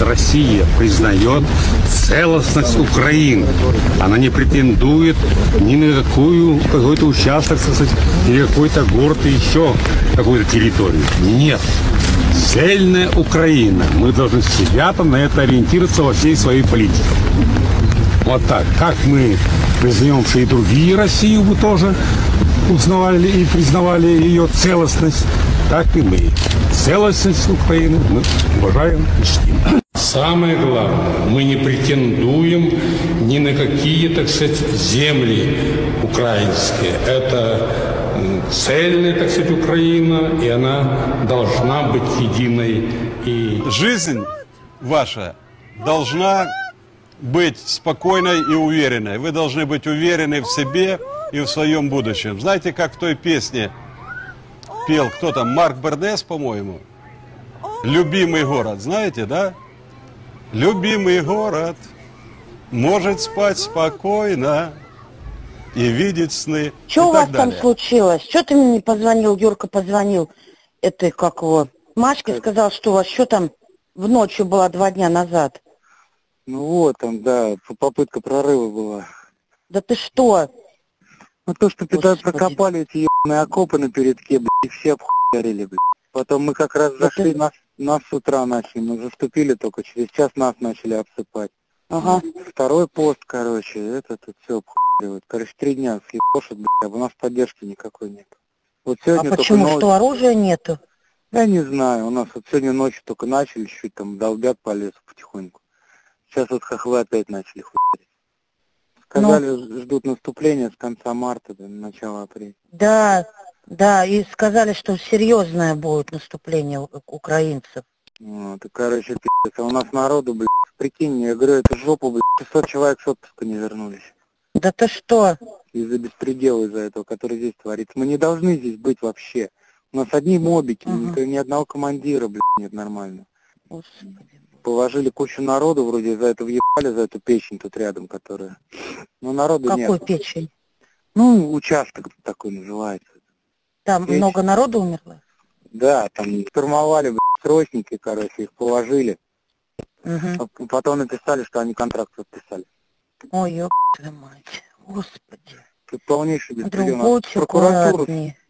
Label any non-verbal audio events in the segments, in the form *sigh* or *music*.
Россия признает целостность Украины. Она не претендует ни на какую какой-то участок, сказать, или какой-то город и еще какую-то территорию. Нет. Цельная Украина. Мы должны себя там на это ориентироваться во всей своей политике. Вот так. Как мы признаем, что и другие Россию бы тоже узнавали и признавали ее целостность, так и мы. Целостность Украины мы уважаем и чтим. Самое главное, мы не претендуем ни на какие, так сказать, земли украинские. Это цельная, так сказать, Украина, и она должна быть единой и Жизнь ваша должна быть спокойной и уверенной. Вы должны быть уверены в себе и в своем будущем. Знаете, как в той песне пел кто там, Марк Бернес, по-моему? Любимый город, знаете, да? Любимый город может спать спокойно и видеть сны. Что у вас так там далее. случилось? Что ты мне не позвонил? Юрка позвонил. Это как его? Машке сказал, что у вас что там в ночью было два дня назад. Ну вот, там, да, попытка прорыва была. Да ты что? Ну то, что Господи. прокопали эти ебаные окопы на передке, блядь, и все обхуярили, блядь. Потом мы как раз Да зашли, ты- нас, нас с утра начали, мы заступили только, через час нас начали обсыпать. Ага. Второй пост, короче, это тут все обхуяривают. Короче, три дня слепошат, блядь, а у нас поддержки никакой нет. Вот А сегодня только почему? новость- Что оружия нету? Я не знаю, у нас вот сегодня ночью только начали, чуть там долбят по лесу потихоньку. Сейчас вот хохлы опять начали хуярить. Сказали, Ну. ждут наступления с конца марта до начала апреля. Да, да, и сказали, что серьезное будет наступление украинцев. Вот, и, короче, пиздец. А у нас народу, блядь, прикинь, я говорю, это жопу, блядь, 600 человек с отпуска не вернулись. Да ты что? Из-за беспредела из-за этого, который здесь творится. Мы не должны здесь быть вообще. У нас одни мобики, Ага. ни, ни одного командира, блядь, нет нормально. Господи. Положили кучу народу, вроде за это въебали, за эту печень тут рядом, которая. Но народу Какой нет. печень? Ну, участок такой называется. Там Печень. много народу умерло? Да, там штурмовали, блядь, срочники, короче, их положили. Угу. Потом написали, что они контракт подписали. Ой, ёб мать. Господи. Тут полнейший беспредел. Прокуратуру,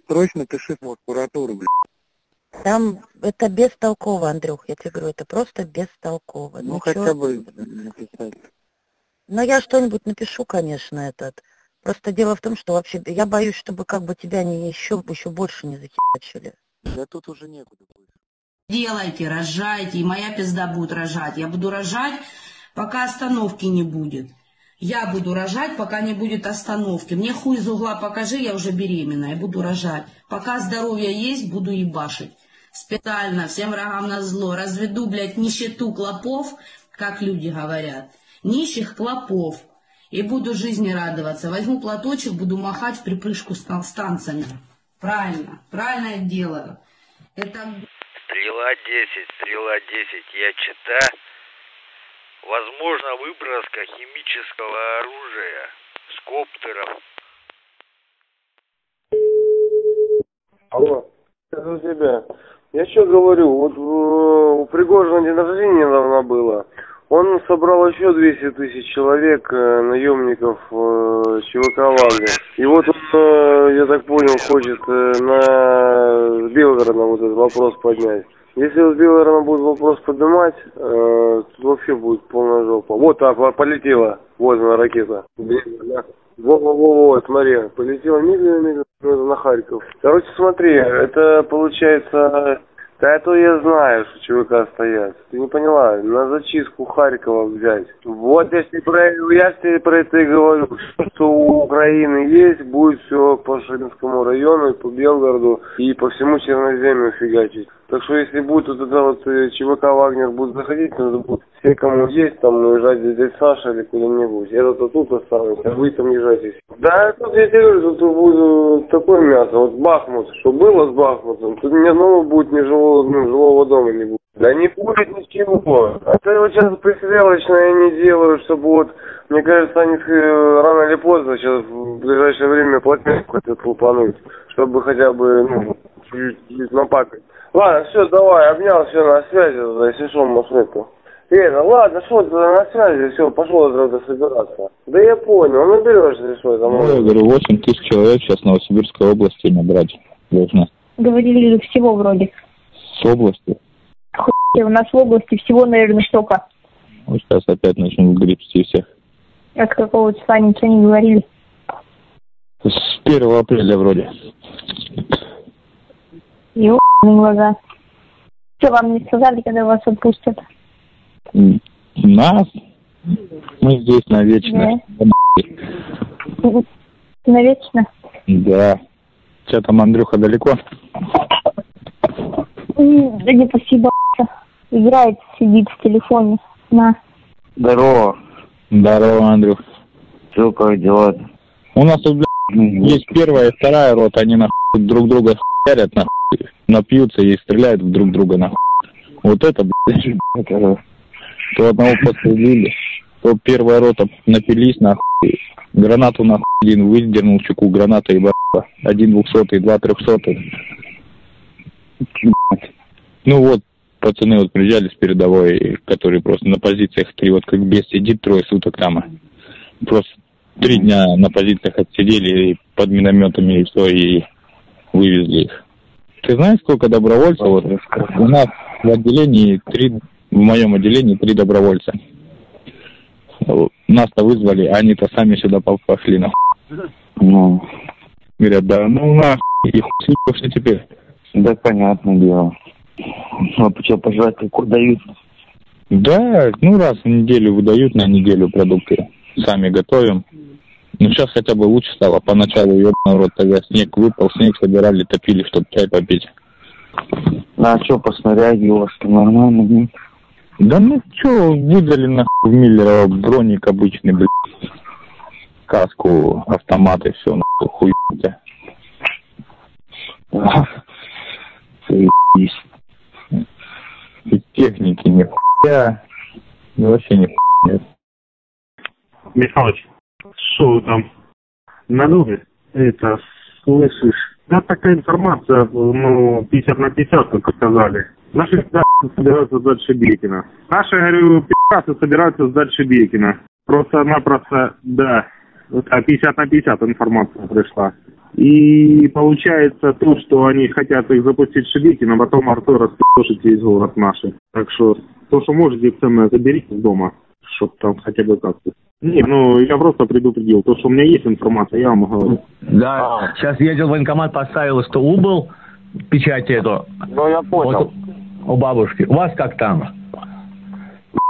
срочно пиши в прокуратуру, блядь. Там это бестолково, Андрюх, я тебе говорю, это просто бестолково. Ну, чё- хотя бы написать. Ну, я что-нибудь напишу, конечно, этот. Просто дело в том, что вообще я боюсь, чтобы как бы тебя не еще, еще больше не захерачили. Да тут уже некуда будет. Делайте, рожайте, и моя пизда будет рожать. Я буду рожать, пока остановки не будет. Я буду рожать, пока не будет остановки. Мне хуй из угла покажи, я уже беременна, я буду рожать. Пока здоровье есть, буду ебашить. Специально, всем врагам на зло. Разведу, блядь, нищету клопов, как люди говорят. Нищих клопов. И буду жизни радоваться. Возьму платочек, буду махать в припрыжку с тан- с танцами. Правильно, правильно я делаю. Это Стрела 10, стрела 10, я чита. Возможно выброска химического оружия с коптеров. Алло, это тебя. Я что говорю, вот э, у Пригожина день рождения недавно было. Он собрал еще 200 тысяч человек, э, наемников э, ЧВК «Вагнер». И вот он, э, я так понял, хочет на с Белгородом вот этот вопрос поднять. Если вот с Белгородом будет вопрос поднимать, тут вообще будет полная жопа. Вот вот полетела, вот она ракета. Во-во-во, смотри, полетела медленно-медленно на Харьков. Короче, смотри, это получается... Да это я знаю, что ЧВК стоят. Ты не поняла, на зачистку Харькова взять. Вот я тебе про, я тебе про это и говорю, что у Украины есть, будет все по Шалинскому району, и по Белгороду, и по всему Черноземью фигачить. Так что если будет вот это вот э, ЧВК Вагнер будет заходить, надо будет все, кому есть, там уезжать дядя Саша или куда-нибудь. Я то тут останусь, а вы там езжайте. Да, тут я тебе говорю, тут будет э, такое мясо. Вот Бахмут, что было с Бахмутом, тут ни одного будет ни живого, ну, живого дома не будет. Да не будет ничего. Это вот сейчас пристрелочное они делают, чтобы вот, мне кажется, они э, рано или поздно сейчас в ближайшее время плотненько это лупануть, чтобы хотя бы, ну, чуть-чуть напакать. Ладно, все, давай, обнял, все, на связи, если что. Э, ну ладно, что ты на связи, все, пошел тогда собираться. Да я понял, ну берешь, если что, это Ну, я можно. говорю, 8 тысяч человек сейчас в Новосибирской области набрать должно. Говорили всего вроде. С области. И у нас в области всего, наверное, столько. Вот сейчас опять начнут гребсти всех. От какого числа ничего не говорили. С 1 апреля вроде. Ёбаные глаза. Что вам не сказали, когда вас отпустят? Нас? Мы здесь навечно. Навечно? Да. Что там, Андрюха, далеко? Да не спасибо. Играет, сидит в телефоне. На. Здорово. Здорово, Андрюх. Че, как дела? У нас тут, блядь, есть первая и вторая рота, они нахуй друг друга хуярят, нахуй, напьются и стреляют в друг друга, нахуй. Вот это, блядь, то одного подстрелили, то первая рота напились, нахуй, гранату, нахуй, один выдернул чеку, граната и баба, один двухсотый, два трехсотый. Ну вот, пацаны вот приезжали с передовой, которые просто на позициях три, вот как без сидит трое суток там. Просто три дня на позициях отсидели под минометами и все, и вывезли их. Ты знаешь, сколько добровольцев? Вот, у нас в отделении три, в моем отделении три добровольца. Нас-то вызвали, а они-то сами сюда по- пошли, нахуй. Ну, Говорят, да ну нахуй, и хуй теперь. да, понятное дело. Ну, а что, пожрать какой дают? Да, ну раз в неделю выдают на неделю продукты. Сами готовим. Ну сейчас хотя бы лучше стало. Поначалу, ебаный рот, тогда снег выпал, снег собирали, топили, чтобы чай попить. А что, по снаряге у вас там нормально, нет? Да ну чё, выдали нахуй в Миллера броник обычный, блядь. Каску, автоматы, все, нахуй, хуй тебя. Заебись. И техники ни хуя, и вообще ни хуя нет. Михалыч, что там? На дубе? Это, слышишь? Да, такая информация, ну, 50 на 50, как сказали. Наши пи***цы собираются сдать Шебекина. Наши, говорю, пи***цы собираются сдать Шебекина. Просто-напросто, да, вот, а 50 на 50 информация пришла. И получается то, что они хотят их запустить Шебекина, а потом Артур распи***шить весь город наши. Так что, то, что можете ценное, заберите с дома, чтоб там хотя бы как-то. Не, ну, я просто предупредил. То, что у меня есть информация, я вам говорю. Да, сейчас ездил в военкомат, поставил, что убыл, печать эту. Ну, я понял. Вот у, у бабушки. У вас как там?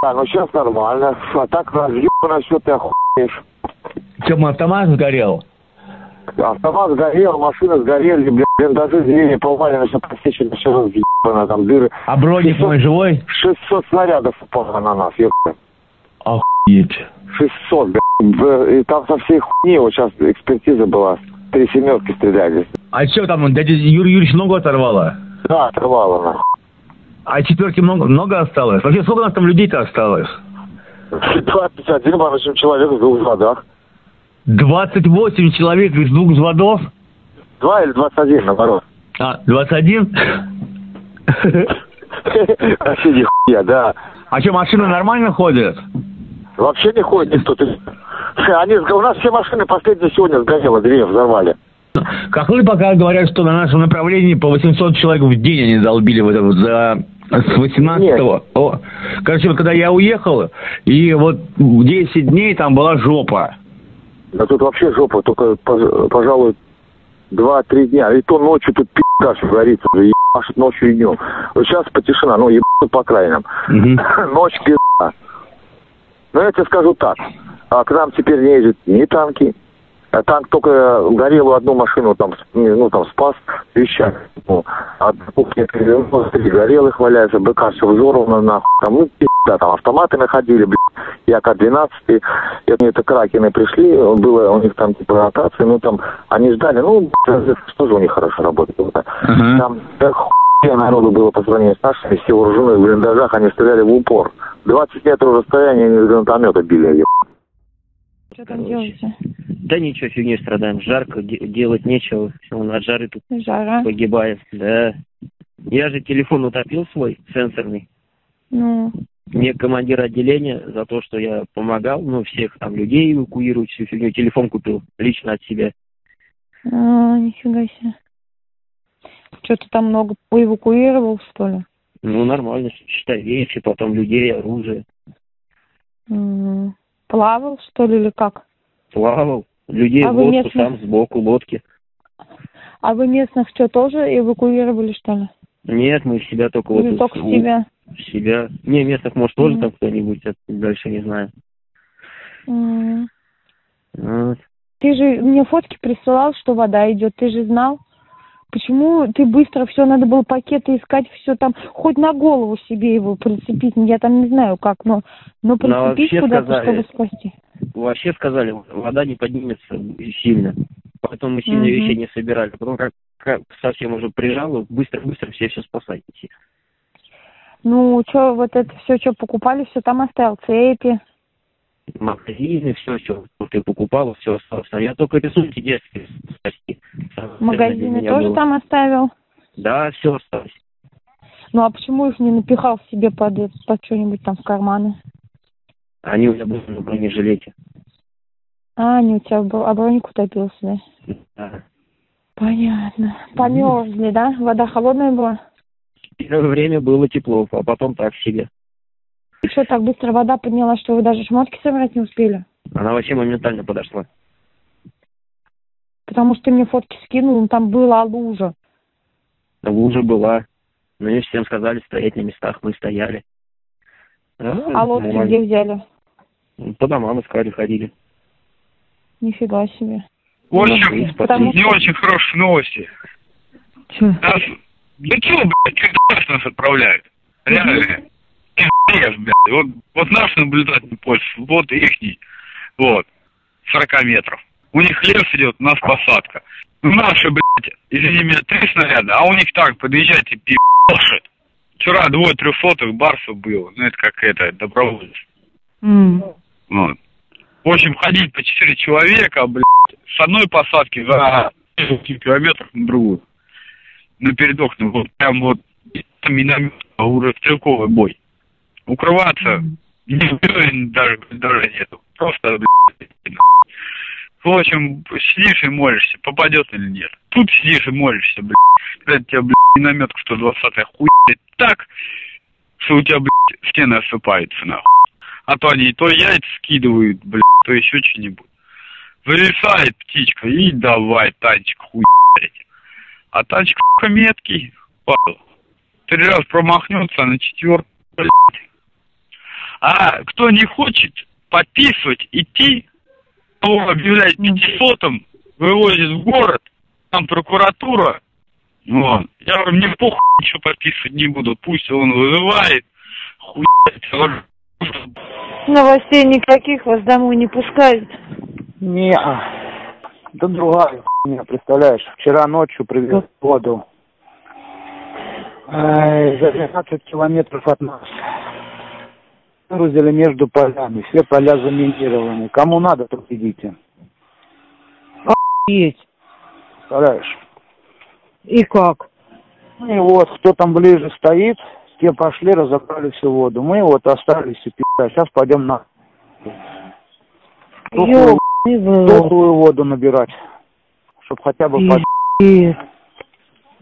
Да, ну сейчас нормально. А так разъебано все, ты охуеешь. Че, мой автомат сгорел? Автомат сгорел, машина сгорели, блядь, блиндажи двери повалено, все посечено, все разъебано, там дыры. А броник мой живой? 600 снарядов упало на нас, ёпта. Охуеть. 600, блядь. И там со всей хуйни, вот сейчас экспертиза была, три семерки стреляли. А что там, дядя Юрий Юрьевич ногу оторвало? Да, оторвало нахуй. А четверки много, много осталось? Вообще, сколько у нас там людей-то осталось? 251, в общем, человек в двух взводах. 28 человек из двух взводов? Два или 21, наоборот. А, 21? *laughs* Вообще нихуя, да. А что, машины нормально ходят? Вообще не ходит никто. Они, у нас все машины последние сегодня сгорело, две взорвали. Хохлы пока говорят, что на нашем направлении по 800 человек в день они долбили вот вот за с 18 О, короче, вот когда я уехал, и вот 10 дней там была жопа. Да тут вообще жопа, только, пож- пожалуй, два-три дня. И то ночью тут горится, уже ебашит ночью и днем. Вот сейчас потишина, ну ебашит по окраинам. *laughs* Ночь пизда. Но я тебе скажу так. А к нам теперь не ездят ни танки, а танк только горел одну машину там, ну, там спас вещах. Ну, а кухня три горелых валяются, БК все взорвано, нахуй. Там, ну, пизда, там автоматы находили, блядь, Як-12, и это, это кракены пришли, было у них там типа ротация, ну там, они ждали, ну, блядь, что же у них хорошо работает. Вот. Там так хуя народу было по сравнению с нашими, все вооруженные в блиндажах, они стреляли в упор. 20 метров расстояния они из гранатомета били, еб. Что там делаете? Да ничего, фигней страдаем. Жарко, де- делать нечего. Все, от жары тут Жара. погибаем. Да. Я же телефон утопил свой, сенсорный. Ну, Мне командир отделения за то, что я помогал, ну, всех там людей эвакуировать, всю фигню, телефон купил лично от себя. А, нифига себе. Что ты там много эвакуировал, что ли? Ну, нормально, считай, вещи, потом людей, оружие. Плавал, что ли, или как? Плавал, людей А в лодку, местных? сам сбоку лодки. А вы местных что, тоже эвакуировали, что ли? Нет, мы себя только вот... Или из- только у- себя? Себя. Не, местных, может, тоже Мгм. там кто-нибудь, это дальше не знаю. М. Вот. Ты же мне фотки присылал, что вода идет, ты же знал? Почему ты быстро все, надо было пакеты искать, все там, хоть на голову себе его прицепить, я там не знаю как, но, но Ну, а прицепить куда-то, сказали- чтобы спасти. Вообще сказали, вода не поднимется сильно. Поэтому мы сильно Мгм. вещей не собирали. Потом как, как совсем уже прижало, быстро-быстро все все спасать идти. Ну, что, вот это все, что покупали, все там оставил, цепи. Магазины, все, что ты покупала, все осталось. Я только рисунки детские спасти. Магазины тоже было. там оставил. Да, все осталось. Ну, а почему их не напихал себе под, под что-нибудь там в карманы? Они у меня были на бронежилете. А, не, у тебя был, а броник утопился, да? Да. Понятно. Померзли, да? Вода холодная была? Первое время было тепло, а потом так себе. И что, так быстро вода поднялась, что вы даже шмотки собрать не успели? Она вообще моментально подошла. Потому что ты мне фотки скинул, ну, там была лужа. Лужа была. Мне всем сказали стоять на местах, мы стояли. А лодки нормально. где взяли? По домам искали, ходили. Нифига себе. В общем, Потому не что- очень хорошие новости. Нас... Да чё, блядь, когда нас отправляют? Реально. Пиздец, блядь. Вот, вот наш наблюдательный пост, вот ихний. Вот. 40 метров. У них лес идет, у нас посадка. Наши, блядь, извини меня, три снаряда, а у них так, подъезжайте, пи***ши. Вчера двое трехсотых барсов было. Ну, это как это, добровольцы. Вот. В общем, ходить по четыре человека, блядь, с одной посадки за километров на другую. Напередок, ну вот прям вот миномет, а уже стрелковый бой. Укрываться ни даже, даже нету. Просто, блядь, в общем, сидишь и молишься, попадет или нет. Тут сидишь и молишься, блядь. Когда тебя, блядь, минометку 120 хуй так, что у тебя, блядь, стены осыпаются, нахуй. А то они то яйца скидывают, блядь, то еще что-нибудь. Вылезает птичка и давай, танчик хуярить. А танчик, сука, меткий, падал. Три раз промахнется, а на четвертый, блядь. А кто не хочет подписывать, идти, того объявляет пятисотым, вывозит в город, там прокуратура, вот. Я говорю, мне похуй, ничего подписывать не буду, пусть он вызывает, хуярит, Новостей никаких, вас домой не пускают. Не, да другая хуйня, представляешь. Вчера ночью привез воду. Ай, за 12 километров от нас. Выгрузили между полями. Все поля заминированы. Кому надо, то идите. Есть. Представляешь? И как? Ну и вот, кто там ближе стоит, те пошли, разобрали всю воду. Мы вот остались и пи***. Сейчас пойдем на тухлую, воду набирать. Чтоб хотя бы под...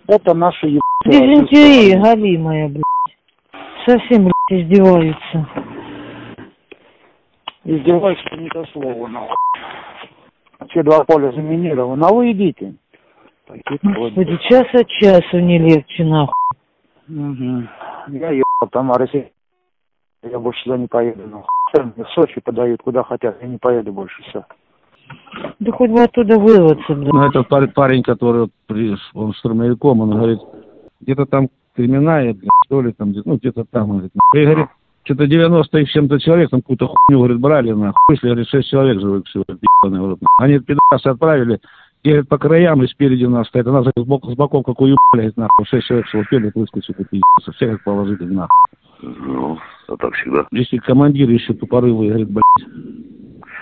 Это наши еб... Дизентерия, галимая, блядь. Совсем, блядь, издеваются. Издеваются не то слово, нахуй. Все два поля заминированы, а вы идите. Господи, час от часу не легче, нахуй. Мгм. Я ебал, там а Россия. Я больше сюда не поеду, нахуй. Мне В Сочи подают, куда хотят, я не поеду больше, все. Да хоть бы оттуда вырваться, блядь. Ну, это пар- парень, который он штурмовиком, он говорит, где-то там криминальные, блин, что ли, там, ну, где-то там, он говорит, и говорит, что-то 90 и с чем-то человек, там какую-то хуйню, говорит, брали, нахуй, если, говорит, 6 человек живых всего, говорит, ебаный нахуй. Они, пидорасы, отправили, говорит, по краям и спереди нас стоит, а нас, говорит, с боков, с боков, как говорит, нахуй, 6 человек всего успели выскочить, и пиздец, всех их положили, нахуй. Ну, а так всегда. Если командир еще тупорылый, говорит, блядь,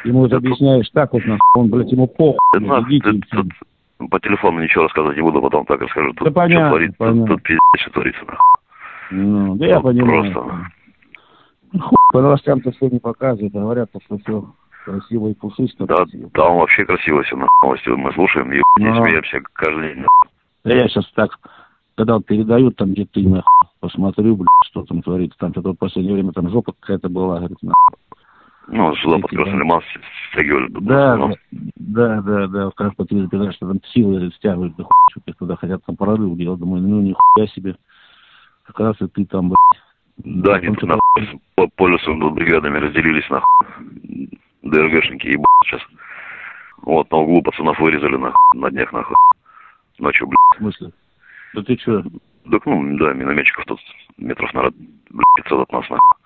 ему это объясняешь так вот, нахуй, он, блядь, ему похуй, Это идите, тут, тут по телефону ничего рассказывать не буду, потом так расскажу. Тут Да понятно, что творится, понятно. тут, тут пиздец что творится. нахуй. Ну, да я понимаю. Просто. По новостям-то все не показывают, а говорят, что все красиво и пушисто. Да, там вообще красиво все, на новости мы слушаем, и Ну. смеемся каждый день. Да я сейчас так, когда вот передают там где-то, нахуй, посмотрю, блядь, что там творится. Там что-то в последнее время там жопа какая-то была, говорит, нахуй. Ну, сюда под Красный Лиман стягивали. Да, да, да, да, как по телевизору, что там силы стягивают, да хуй, что-то туда хотят там прорыв делать. Думаю, ну нихуя себе. Как раз и ты там, блядь. Да, тут нахуй по полюсу бригадами разделились нахуй. ДРГшники ебать сейчас. Вот на углу пацанов вырезали нахуй, на днях нахуй. Ночью, блядь. В смысле? Да ты что? Так, ну, да, минометчиков тут метров, наверное, блядь, 500 от нас, нахуй.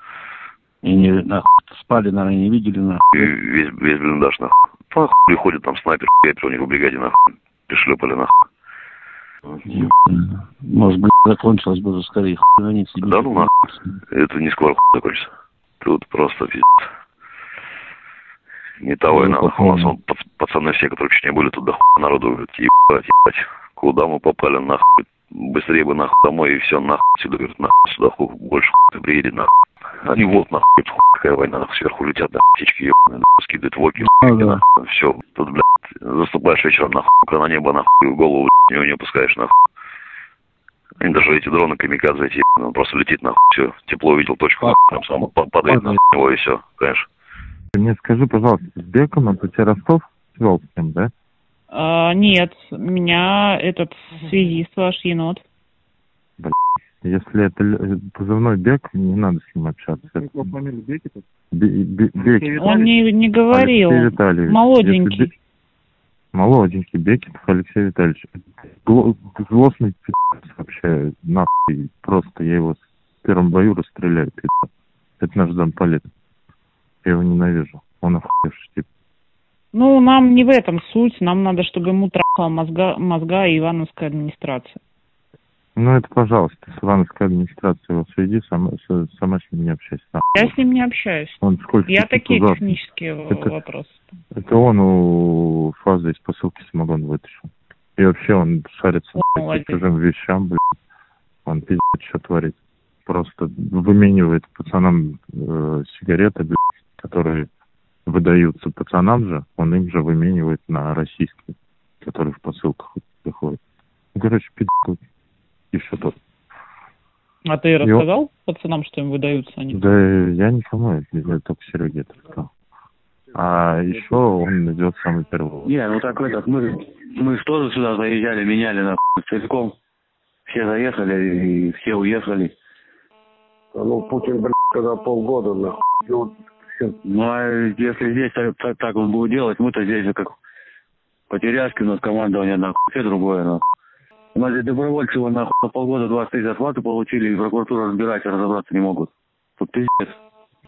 И не, нахуй, спали, наверное, не видели, нахуй. И весь, весь блиндаж, нахуй. По хуй ходит там снайпер, снайпер у них в бригаде, нахуй. Пришлепали, нахуй. Может быть, закончилось бы уже скорее, хуй себе. Да ну нахуй. Это не скоро хуй закончится. Тут просто пиздец. Не того и надо. У нас пац- пацаны все, которые чуть не были, тут до хуя народу говорят, ебать, ебать. Куда мы попали, нахуй? Быстрее бы нахуй домой и все, нахуй. Сюда, говорят, нахуй, сюда хуй, больше хуй приедет, нахуй. Они вот, нахуй, хуй, какая война, нахуй, сверху летят, нахуй, птички, ебаные, нахуй, скидывают воки, Ну да. нахуй. Все, тут, блядь, заступаешь вечером, нахуй, рука на небо, нахуй, и в голову, не, не опускаешь, нахуй. Они даже эти дроны камикадзе эти, он просто летит нахуй, все, тепло увидел точку, нахуй, там сам па- падает на него и все, конечно. Мне скажи, пожалуйста, с Беком это тебе Ростов свел с ним, да? А, нет, меня этот связист ваш енот. Если это л- позывной Бек, не надо с ним общаться. Это фамилия Бекетов? Бе- Бе- Бекетов. Он не, не говорил. Алексей Витальевич. Молоденький. Если Молоденький Бекетов Алексей Витальевич. Злостный пи***ц вообще, нахуй. Просто я его в первом бою расстреляю, пи***ц. Это наш замполит. Я его ненавижу. Он охуевший тип. Ну, нам не в этом суть. Нам надо, чтобы ему трахала мозга, мозга и Ивановская администрация. Ну, это, пожалуйста, с Ивановской администрацией его сведи, сама, с- сама с ним не общайся. нахуй. Я с ним не общаюсь. Он сколько Я такие туда- технические Это- вопросы. Это он у фазы из посылки самогон вытащил. И вообще он шарится по чужим вещам, блин. Он пиздец что творит. Просто выменивает пацанам э, сигареты, блин, которые выдаются пацанам же, он им же выменивает на российские, которые в посылках приходят. Короче, пиздец. И все тут. А ты рассказал пацанам, что им выдаются они? Да я никому, я я только Сереге это сказал. А еще он идет самый первый. Не, ну так этот, мы, мы же тоже сюда заезжали, меняли нахуй целиком. Все заехали и все уехали. Ну, Путин, блядь, когда полгода, нахуй. Ну, а если здесь так, так, так он будет делать, мы-то здесь же как потеряшки у нас командование, нахуй, все другое, нахуй. У нас здесь добровольцы, нахуй, на полгода 20 тысяч зарплаты получили, и прокуратура разбирать, разобраться не могут. Тут пиздец.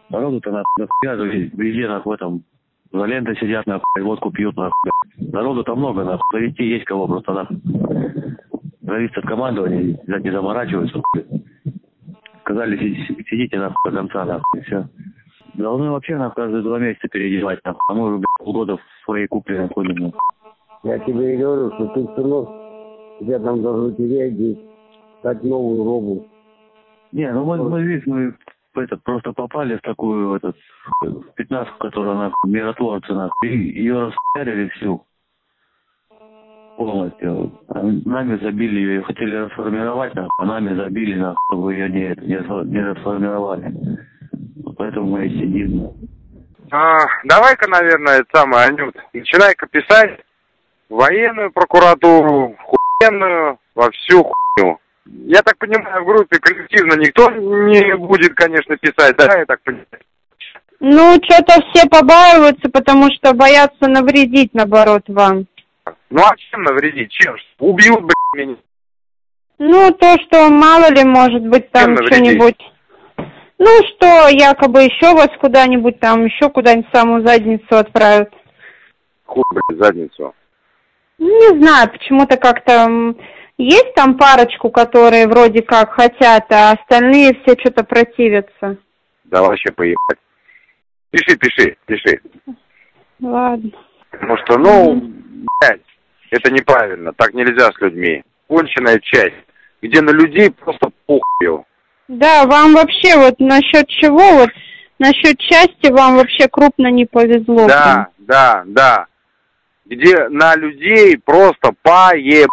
Народу-то, нахуй, нахуя же везде, нахуй, этом, за лентой сидят, нахуй, водку пьют, нахуй. Народу-то много, нахуй, завести есть кого просто, нахуй. Зависит от командования, не заморачиваются, блядь. Сказали, си- сидите, нахуй, до конца, нахуй, и все. Должны вообще, нахуй, каждые два месяца переодевать, нахуй. А мы уже, блядь, полгода в своей купле находим, нахуй. Я тебе и говорю, что ты все тебя там должны переодеть, дать новую робу. Не, ну мы, мы видишь, мы этот, просто попали в такую, этот, в пятнадцатку, которая, нахуй, миротворцы, нахуй, и ее расхуярили всю. Полностью. Нами забили ее, хотели расформировать, а нами забили, нахуй, чтобы ее не, это, не, не расформировали. Поэтому мы и сидим. А, давай-ка, наверное, это самое, Анют, начинай-ка писать военную прокуратуру, в хуйенную, во всю хуйню. Я так понимаю, в группе коллективно никто не будет, конечно, писать, да, я так понимаю? Ну, что-то все побаиваются, потому что боятся навредить, наоборот, вам. Ну а чем навредить? Чем? Убьют, блядь, меня. Ну, то, что мало ли, может быть, там что-нибудь... Ну, что якобы еще вас куда-нибудь там, еще куда-нибудь в самую задницу отправят. Хуй, блядь, задницу. Не знаю, почему-то как-то... Есть там парочку, которые вроде как хотят, а остальные все что-то противятся. Да вообще поебать. Пиши, пиши, пиши. Ладно. Потому что, ну, блядь, это неправильно, так нельзя с людьми. Конченая часть, где на людей просто похуй. Да, вам вообще вот насчет чего вот Насчет части вам вообще крупно не повезло. Да, да, да. Где на людей просто поебать.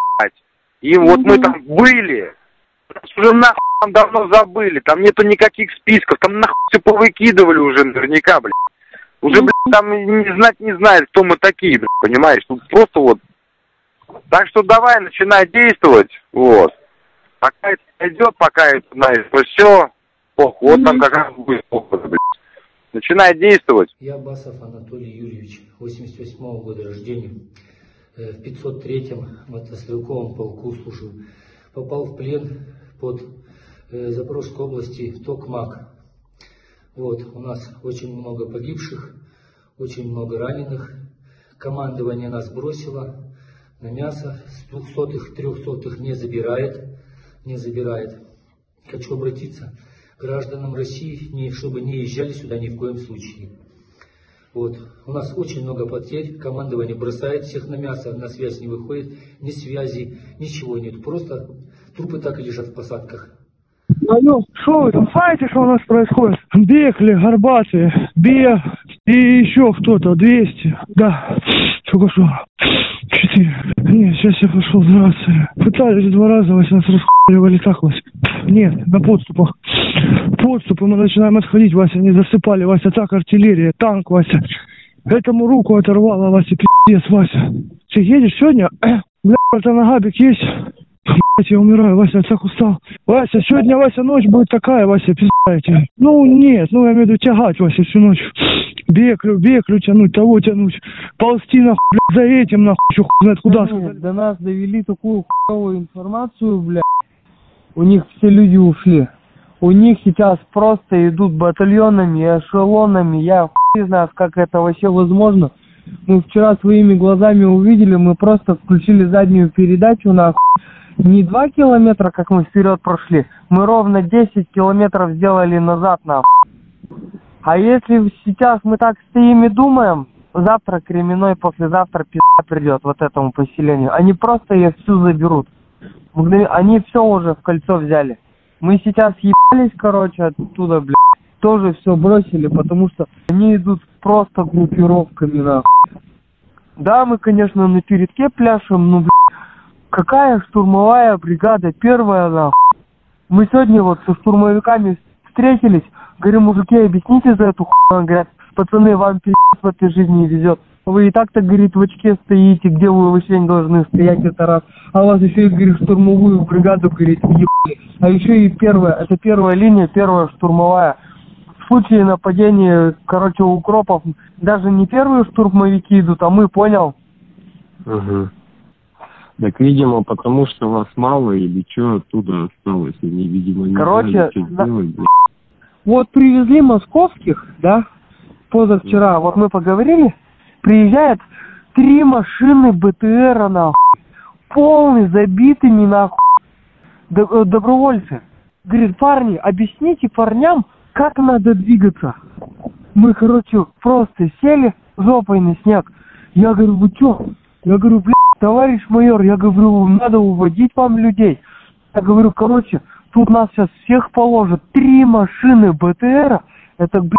И вот мы там были, уже нахуй там давно забыли, там нету никаких списков, там нахуй все повыкидывали уже наверняка, блядь. Уже, блядь, там не знать не знает, кто мы такие, блядь, понимаешь? Тут просто вот. Так что давай, начинай действовать, вот. Пока это идет, пока это, знаешь, все, похуй, вот там как раз будет похуй, блядь. Начинай действовать. Я Басов Анатолий Юрьевич, 88 года рождения. Э, В 503-м мотострелковом полку служил. Попал в плен под э, Запорожской области Токмак. Вот, у нас очень много погибших, очень много раненых. Командование нас бросило на мясо. С двухсотых, трехсотых не забирает. Не забирает. Хочу обратиться гражданам России, не, чтобы не езжали сюда ни в коем случае. Вот. У нас очень много потерь. Командование бросает всех на мясо, на связь не выходит, ни связи, ничего нет. Просто трупы так и лежат в посадках. Алло, что вы там знаете, что у нас происходит? Бехли, Горбатые, Бег и еще кто-то, 200. Да, только что. Четыре. Нет, сейчас я пошел драться. Пытались два раза, Вася, нас расхуяли так, Вася. Нет, на подступах. Подступы мы начинаем отходить, Вася, не засыпали, Вася, так артиллерия, танк, Вася. Этому руку оторвало, Вася, пиздец, Вася. Ты едешь сегодня? *clears throat* Бля, это на габик есть? Блять, я умираю, Вася, я так устал. Вася, сегодня, Вася, ночь будет такая, Вася, пиздаете. Ну, нет, ну, я имею в виду тягать, Вася, всю ночь. Беклю, беклю тянуть, того тянуть. Ползти, нахуй, блядь, за этим, нахуй, еще хуй знает куда. Нет, до нас довели такую хуевую информацию, блядь. У них все люди ушли. У них сейчас просто идут батальонами, эшелонами. Я хуй знаю, как это вообще возможно. Мы вчера своими глазами увидели, мы просто включили заднюю передачу, нахуй. Не два километра, как мы вперед прошли, мы ровно 10 километров сделали назад, нахуй. А если сейчас мы так стоим и думаем, завтра Кременной, послезавтра пизда придет вот этому поселению. Они просто ее всю заберут. Они все уже в кольцо взяли. Мы сейчас ебались, короче, оттуда, блядь. Тоже все бросили, потому что они идут просто группировками, нахуй. Да, мы, конечно, на передке пляшем, но, блядь, какая штурмовая бригада, первая, нахуй. Мы сегодня вот со штурмовиками встретились, говорим, мужики, объясните за эту хуйню. Говорят, пацаны, вам пиздец в этой жизни везет. Вы и так-то, говорит, в очке стоите, где вы вообще не должны стоять, это раз. А у вас еще и, говорит, штурмовую бригаду, говорит, въебали. А еще и первая, это первая линия, первая штурмовая. В случае нападения, короче, укропов, даже не первые штурмовики идут, а мы, понял? Ага. Так, видимо, потому что вас мало или что оттуда осталось, они, видимо, не Короче, знали, что да- делать, блядь. Вот привезли московских, да, позавчера, вот мы поговорили, приезжает три машины БТРа, нахуй, полный, забитыми, нахуй, д- э, добровольцы. Говорит, парни, объясните парням, как надо двигаться. Мы, короче, просто сели жопой на снег. Я говорю, вы чё? Я говорю, блядь, товарищ майор, я говорю, надо уводить вам людей. Я говорю, короче, тут нас сейчас всех положат. Три машины БТРа, это, блядь,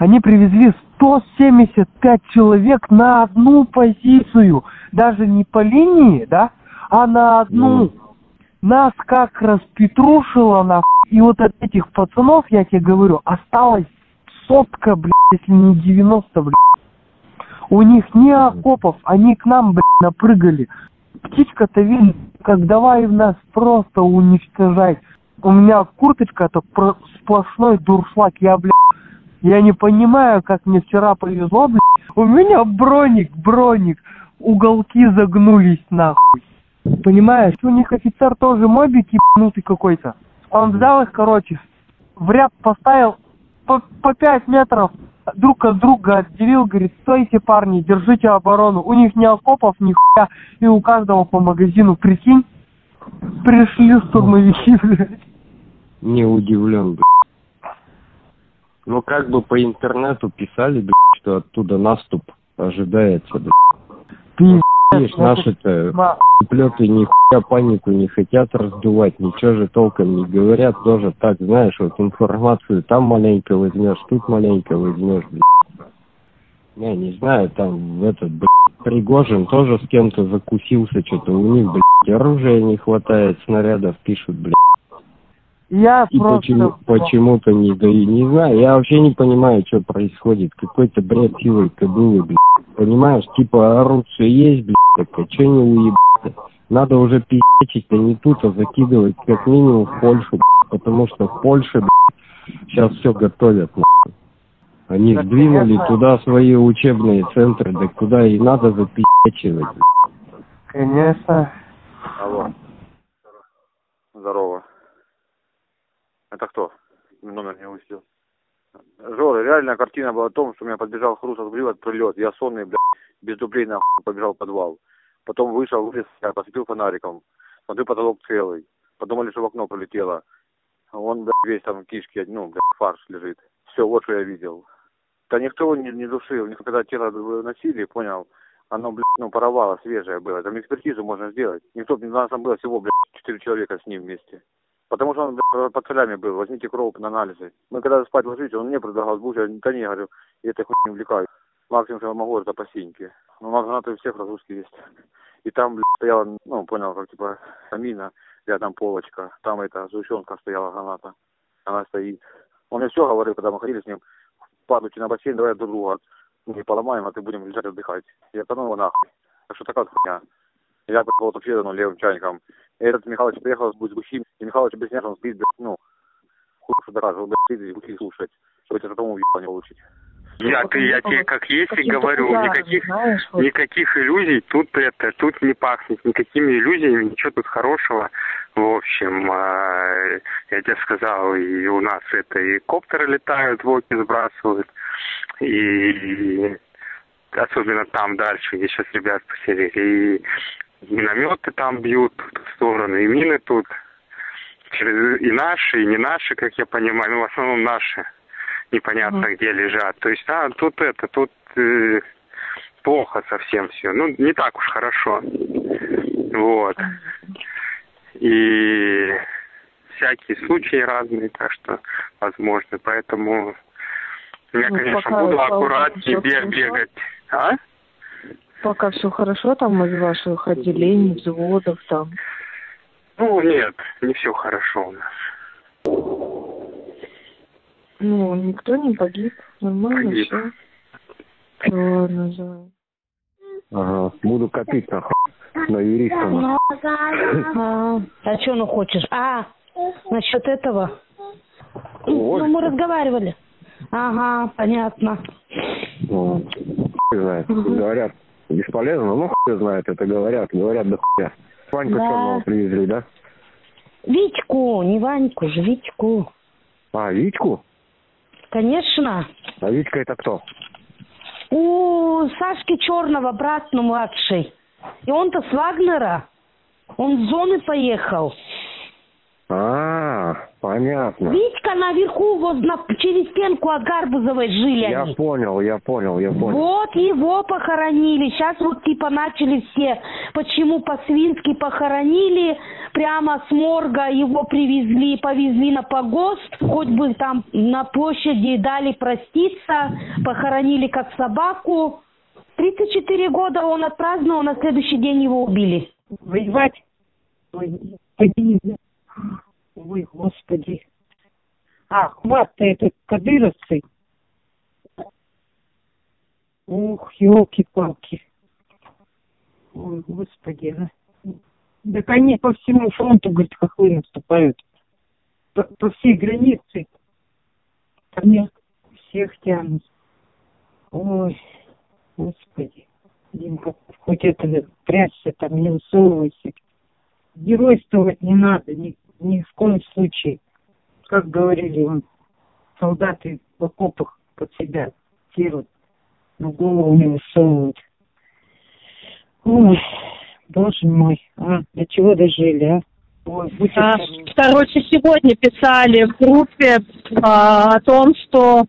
они привезли 175 человек на одну позицию. Даже не по линии, да, а на одну. Нас как распетрушило, нахуй. И вот от этих пацанов, я тебе говорю, осталось сотка, блядь, если не 90, блядь. У них не окопов, они к нам, блядь, напрыгали. Птичка-то видно, как давай нас просто уничтожать. У меня курточка это сплошной дуршлаг, я, блядь, я не понимаю, как мне вчера повезло, блядь. У меня броник, броник, уголки загнулись, нахуй. Понимаешь, у них офицер тоже мобик ебанутый какой-то. Он взял их, короче, в ряд поставил по, по 5 метров друг от друга отделил, говорит, стойте, парни, держите оборону. У них ни окопов, ни хуя, и у каждого по магазину, прикинь, пришли штурмовики, *laughs* блядь. Не удивлен, блядь. Ну, как бы по интернету писали, блядь, что оттуда наступ ожидается, блядь. Пиздец, видишь, наши-то плеты нихуя панику не хотят раздувать, ничего же толком не говорят, тоже так, знаешь, вот информацию там маленько возьмешь, тут маленько возьмешь, блядь. Я не знаю, там этот, блядь, Пригожин тоже с кем-то закусился, что-то у них, блядь, оружия не хватает, снарядов пишут, блядь. Я И просто... почему, почему-то не дают, не знаю, я вообще не понимаю, что происходит, какой-то бред силой кобылы, блядь. Понимаешь, типа орут все есть, блядь, так а че не уебаться? Надо уже пиздечить, а не тут, а закидывать как минимум в Польшу, блядь, потому что в Польше, блядь, сейчас все готовят, нахуй. Они Да, сдвинули конечно. туда свои учебные центры, да куда и надо запиздечивать. блядь. Конечно. Алло. Здорово. Это кто? Номер не увидел. Жора, реальная картина была о том, что у меня подбежал Хрусов Гривот прилет. Я сонный, блядь, без дублей нахуй побежал в подвал. Потом вышел, вылез, я посветил фонариком. Смотрю, потолок целый. Подумали, что в окно прилетело. Он, блядь, весь там кишки, ну, блядь, фарш лежит. Все, вот что я видел. Да никто не, не душил. Никто, Когда тело носили, понял, оно, блядь, ну, порвало, свежее было. Там экспертизу можно сделать. Никто, у нас там было всего, блядь, четыре человека с ним вместе. Потому что он под солями был. Возьмите кровь на анализы. Мы когда спать ложились, он мне предлагал сбуч, я да не, говорю, я этой хуй не увлекаюсь. Максимум, что я могу, это по синьке. Ну, у нас у всех разгрузки есть. И там, блядь, стояла, ну, понял, как типа камина, рядом полочка. Там эта сгущенка стояла, граната. Она стоит. Он мне все говорил, когда мы ходили с ним, падайте на бассейн, давай друг друга не поломаем, а ты будем лежать отдыхать. Я говорю, ну его нахуй. Так что такая хуйня. Я вот вообще ну, левым чайником. И этот Михалыч приехал с Гусим, и Михалыч объясняет, что он спит, блядь, ну, хуй что доказывал, блядь, спит и Гуси слушать, чтобы тебе потом уебал не получить. Я, ты, я тебе как есть и говорю, никаких, знаешь, вот. никаких иллюзий тут это, тут не пахнет, никакими иллюзиями, ничего тут хорошего. В общем, а, я тебе сказал, и у нас это и коптеры летают, волки сбрасывают, и особенно там дальше, где сейчас ребят поселили, и минометы там бьют в сторону, и мины тут, через, и наши, и не наши, как я понимаю, ну в основном наши непонятно где лежат. То есть, а, тут это, тут э, плохо совсем все. Ну, не так уж хорошо. Вот. И всякие случаи разные, так что возможно. Поэтому я, Ну, конечно, пока, буду богу, аккуратнее всё бе- хорошо. бегать. А? Пока все хорошо там из ваших отделений, взводов там. Ну, нет, не все хорошо у нас. Ну, никто не погиб. Нормально Погиб. все. Ладно, Зоя. Ага, буду копить нахуй на юриста. А, а что ну хочешь? А, насчет этого? Ой. Ну, мы разговаривали. Ага, понятно. Ну, хуй знает. Говорят, бесполезно, ну хуй знает, это говорят, говорят до хуя. Ваньку Да. черного привезли, да? Витьку, не Ваньку же, Витьку. А, Витьку? Конечно. А Витька это кто? У Сашки Черного брат, ну, младший. И он-то с Вагнера. Он с зоны поехал. А, понятно. Витька наверху, вот на- через стенку от Гарбузовой жили Я они. понял, я понял, я понял. Вот его похоронили. Сейчас вот типа начали все, почему по-свински похоронили, прямо с морга его привезли, повезли на погост, хоть бы там на площади дали проститься, похоронили как собаку. 34 года он отпраздновал, на следующий день его убили. Воевать? Ой, господи. А, Ахмат-то это кадыровцы. Ух, елки-палки. Ой, господи, а. Так они по всему фронту, говорит, хохлы наступают. По, по всей границе. Мне всех тянут. Ой, господи. Димка, хоть это прячься там, не высовывайся. Геройствовать не надо, ни, ни в коем случае. Как говорили солдаты в окопах под себя терут, но голову не высовывают. Ой, боже мой, а, до чего дожили, а? Ой, А. Короче, сегодня писали в группе а, о том, что э,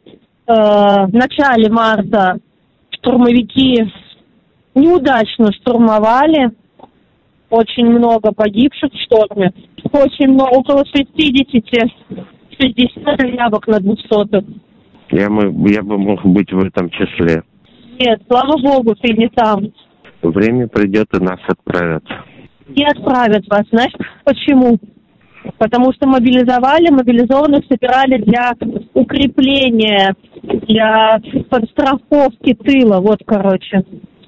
в начале марта штурмовики неудачно штурмовали. Очень много погибших в шторме. Очень много, около 60, 60 заявок на 200. Я, мы, я бы мог быть в этом числе. Нет, слава богу, ты не там. Время придет и нас отправят. Не отправят вас. Знаешь, почему? Потому что мобилизовали, мобилизованных собирали для укрепления, для подстраховки тыла. Вот, короче.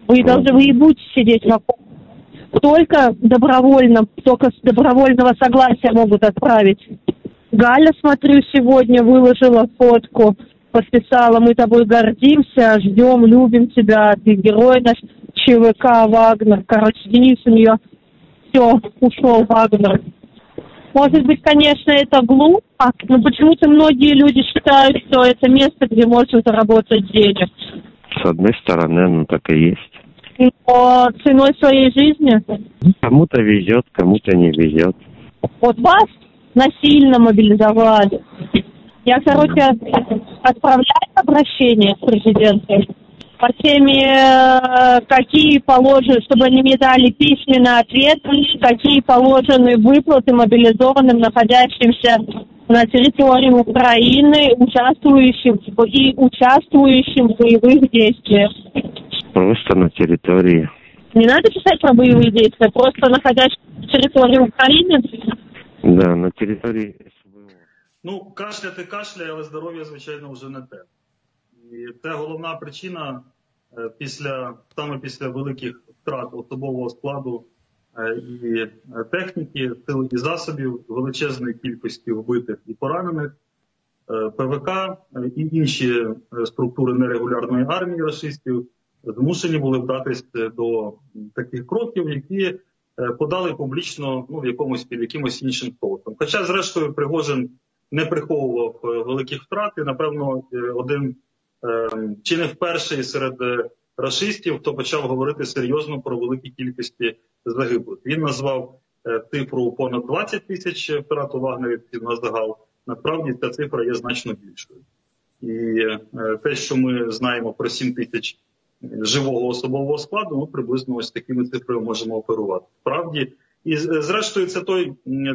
Вы должны, вы и будете сидеть вокруг. Только добровольно, только с добровольного согласия могут отправить. Галя, смотрю, сегодня выложила фотку, подписала, мы тобой гордимся, ждем, любим тебя, ты герой наш, ЧВК, Вагнер. Короче, Денис у нее все, ушел Вагнер. Может быть, конечно, это глупо, но почему-то многие люди считают, что это место, где можно заработать денег. С одной стороны, ну так и есть. Но ценой своей жизни. Кому-то везет, кому-то не везет. Вот вас насильно мобилизовали. Я, короче, отправляю обращение к президенту по теме, э, какие положены, чтобы они мне дали письменный ответ, какие положены выплаты мобилизованным, находящимся на территории Украины, участвующим и участвующим в боевых действиях. Просто на территории. Не надо писать про боевые действия, просто находящимся на территории України. Да, на территории Ну, кашляти кашляє, але здоров'я, звичайно, вже не те. І це головна причина е, після саме після великих втрат особового складу е, і е, техніки, сил і засобів, величезної кількості вбитих і поранених. ПВК і інші структури нерегулярної армії рашистів змушені були вдатись е, до таких кроків, які е, подали публічно ну, в якомусь під якимось іншим соусом. Хоча, зрештою, Пригожин не приховував е, великих втрат, і напевно один е, чи не вперше серед рашистів, хто почав говорити серйозно про великі кількості загиблих. Він назвав цифру понад 20 тисяч втрат у вагнерівців на загал. Насправді ця цифра є значно більшою. І те, що ми знаємо про 7 тисяч живого особового складу, ну приблизно ось такими цифрами можемо оперувати. Справді, і зрештою, це той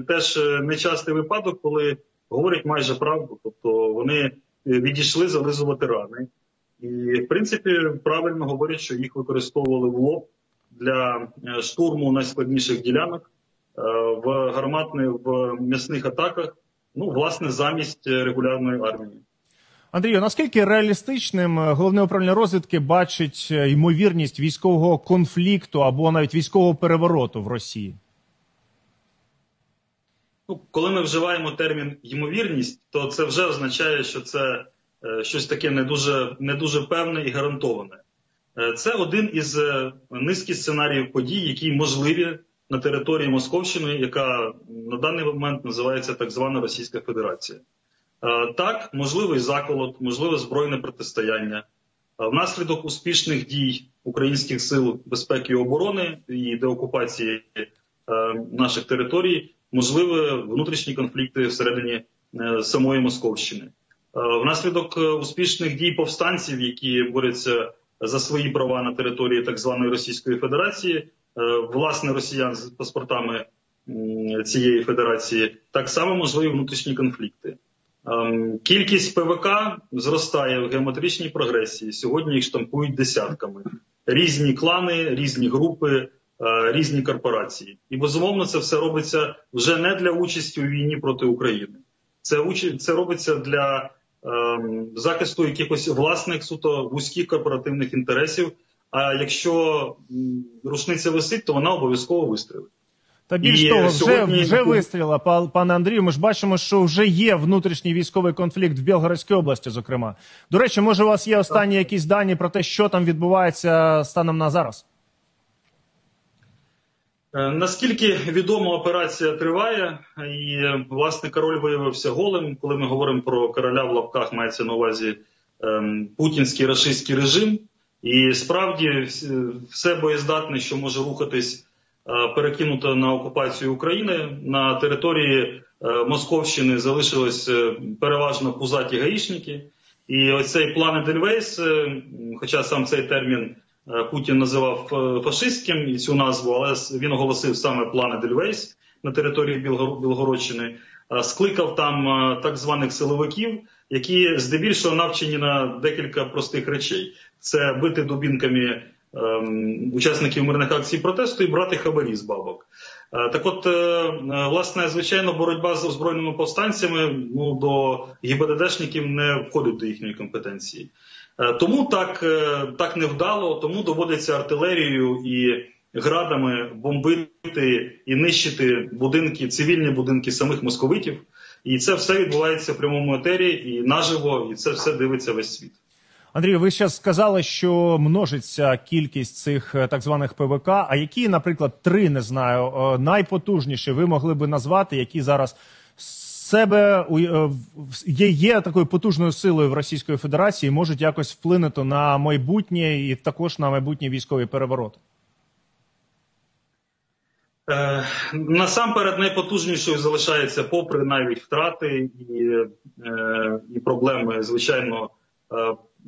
теж е, нечастий випадок, коли говорять майже правду, тобто вони е, відійшли зализувати рани. І, в принципі, правильно говорять, що їх використовували в лоб для е, штурму найскладніших ділянок в гарматних в м'ясних атаках, ну, власне, замість регулярної армії. Андрію, наскільки реалістичним е, головне управління розвідки бачить е, ймовірність військового конфлікту або навіть військового перевороту в Росії? Ну, коли ми вживаємо термін ймовірність, то це вже означає, що це е, щось таке не дуже, не дуже певне і гарантоване. Це один із низки сценаріїв подій, які можливі на території Московщини, яка на даний момент називається так звана Російська Федерація. Е, так, можливий заколот, можливе збройне протистояння. Е, Внаслідок успішних дій українських сил безпеки і оборони і деокупації е, наших територій, можливі внутрішні конфлікти всередині самої Московщини. Внаслідок успішних дій повстанців, які борються за свої права на території так званої Російської Федерації, власне росіян з паспортами цієї федерації, так само можливі внутрішні конфлікти. Ем, Кількість ПВК зростає в геометричній прогресії. Сьогодні їх штампують десятками. Різні клани, різні групи, е, різні корпорації. І безумовно це все робиться вже не для участі у війні проти України. Це це робиться для ем, захисту якихось власних суто вузьких корпоративних інтересів. А якщо рушниця висить, то вона обов'язково вистрілить. Та більш І того, вже, сьогодні- вже вистріла, пане Андрію. Ми ж бачимо, що вже є внутрішній військовий конфлікт в Білгородській області, зокрема. До речі, може, у вас є останні якісь дані про те, що там відбувається станом на зараз? Е, Наскільки відомо, операція триває, і е, власне король виявився голим. Коли ми говоримо про короля в лапках, мається на увазі ем, путінський рашистський режим. І справді все боєздатне, що може рухатись, е, перекинуто на окупацію України. На території е, Московщини залишились е, переважно пузаті гаїшники. І оцей план Едельвейс, е, хоча сам цей термін е, Путін називав е, фашистським і цю назву, але він оголосив саме план Едельвейс на території Білгоро- Білгородщини, е, скликав там е, так званих силовиків, які здебільшого навчені на декілька простих речей: це бити дубінками учасників мирних акцій протесту і брати хабарі з бабок. Е, Так от, е, е, власне, звичайно, боротьба з озброєними повстанцями ну, до ГІБДДшників не входить до їхньої компетенції. Тому так, так невдало, тому доводиться артилерією і градами бомбити і нищити будинки, цивільні будинки самих московитів. І це все відбувається в прямому етері і наживо, і це все дивиться весь світ. Андрію, ви ще сказали, що множиться кількість цих е, так званих ПВК. А які, наприклад, три не знаю, е, найпотужніші ви могли би назвати, які зараз себе е, є, є такою потужною силою в Російської Федерації, і можуть якось вплинути на майбутнє і також на майбутній військовий переворот? Насамперед найпотужнішою залишається, попри навіть втрати і, і проблеми, звичайно,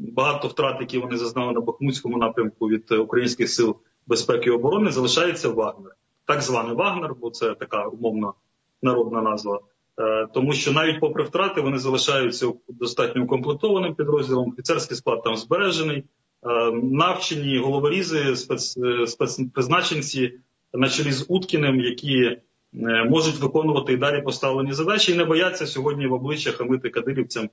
багато втрат, які вони зазнали на Бахмутському напрямку від е, українських сил безпеки і оборони, залишається Вагнер. Так званий Вагнер, бо це така умовна народна назва. Е, Тому що навіть попри втрати вони залишаються достатньо укомплектованим підрозділом. Офіцерський склад там збережений, е, навчені головорізи, спец, спецпризначенці на чолі з Уткіним, які можуть виконувати і далі поставлені задачі, і не бояться сьогодні в обличчя хамити кадирівцям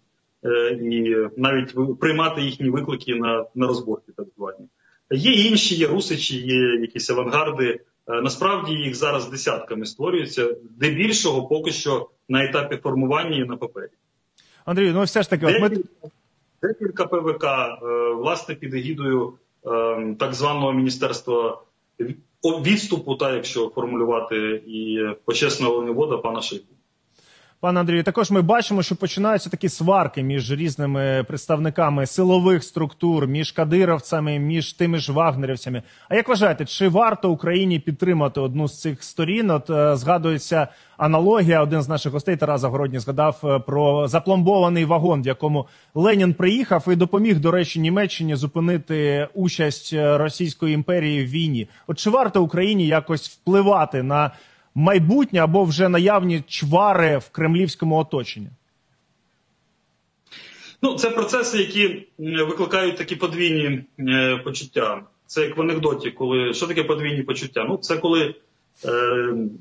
і навіть приймати їхні виклики на, на розборки, так звані. Є інші, є русичі, є якісь авангарди. Е, Насправді їх зараз десятками створюється, де більшого поки що на етапі формування і на папері. Андрію, ну все ж таки, от ми Декілька, декілька ПВК, е, власне, під егідою е, так званого міністерства відступу, та якщо формулювати, і почесного воєвода пана Шойгу. Пане Андрію, також ми бачимо, що починаються такі сварки між різними представниками силових структур, між кадировцями, між тими ж вагнерівцями. А як вважаєте, чи варто Україні підтримати одну з цих сторін? От е, згадується аналогія. Один з наших гостей Тарас Загородній згадав е, про запломбований вагон, в якому Ленін приїхав і допоміг, до речі, Німеччині зупинити участь е, Російської імперії в війні. От чи варто Україні якось впливати на майбутнє або вже наявні чвари в кремлівському оточенні? Ну, це процеси, які викликають такі подвійні е, почуття. Це як в анекдоті, коли що таке подвійні почуття? Ну, це коли е,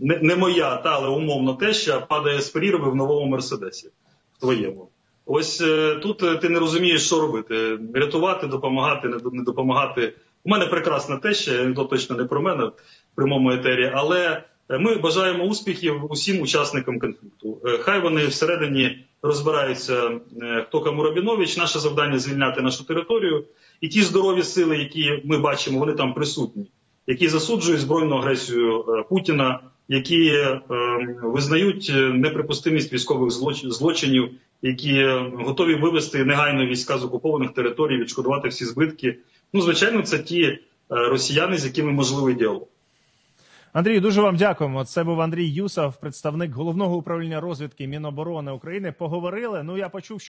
не, не моя, та але умовно теща падає з прірви в новому мерседесі в твоєму. Ось е, тут е, ти не розумієш, що робити: рятувати, допомагати, не, не допомагати. У мене прекрасна теща, анекдот точно не про мене в прямому етері, але ми бажаємо успіхів усім учасникам конфлікту. Е, Хай вони всередині розбираються, е, хто кому Рабінович. Наше завдання звільняти нашу територію. І ті здорові сили, які ми бачимо, вони там присутні, які засуджують збройну агресію е, Путіна, які е, визнають неприпустимість військових злоч- злочинів, які готові вивести негайно війська з окупованих територій, відшкодувати всі збитки. Ну, звичайно, це ті росіяни, з якими можливий діалог. Андрію, дуже вам дякуємо. Це був Андрій Юсов, представник головного управління розвідки Міноборони України. Поговорили. Ну я почув, що.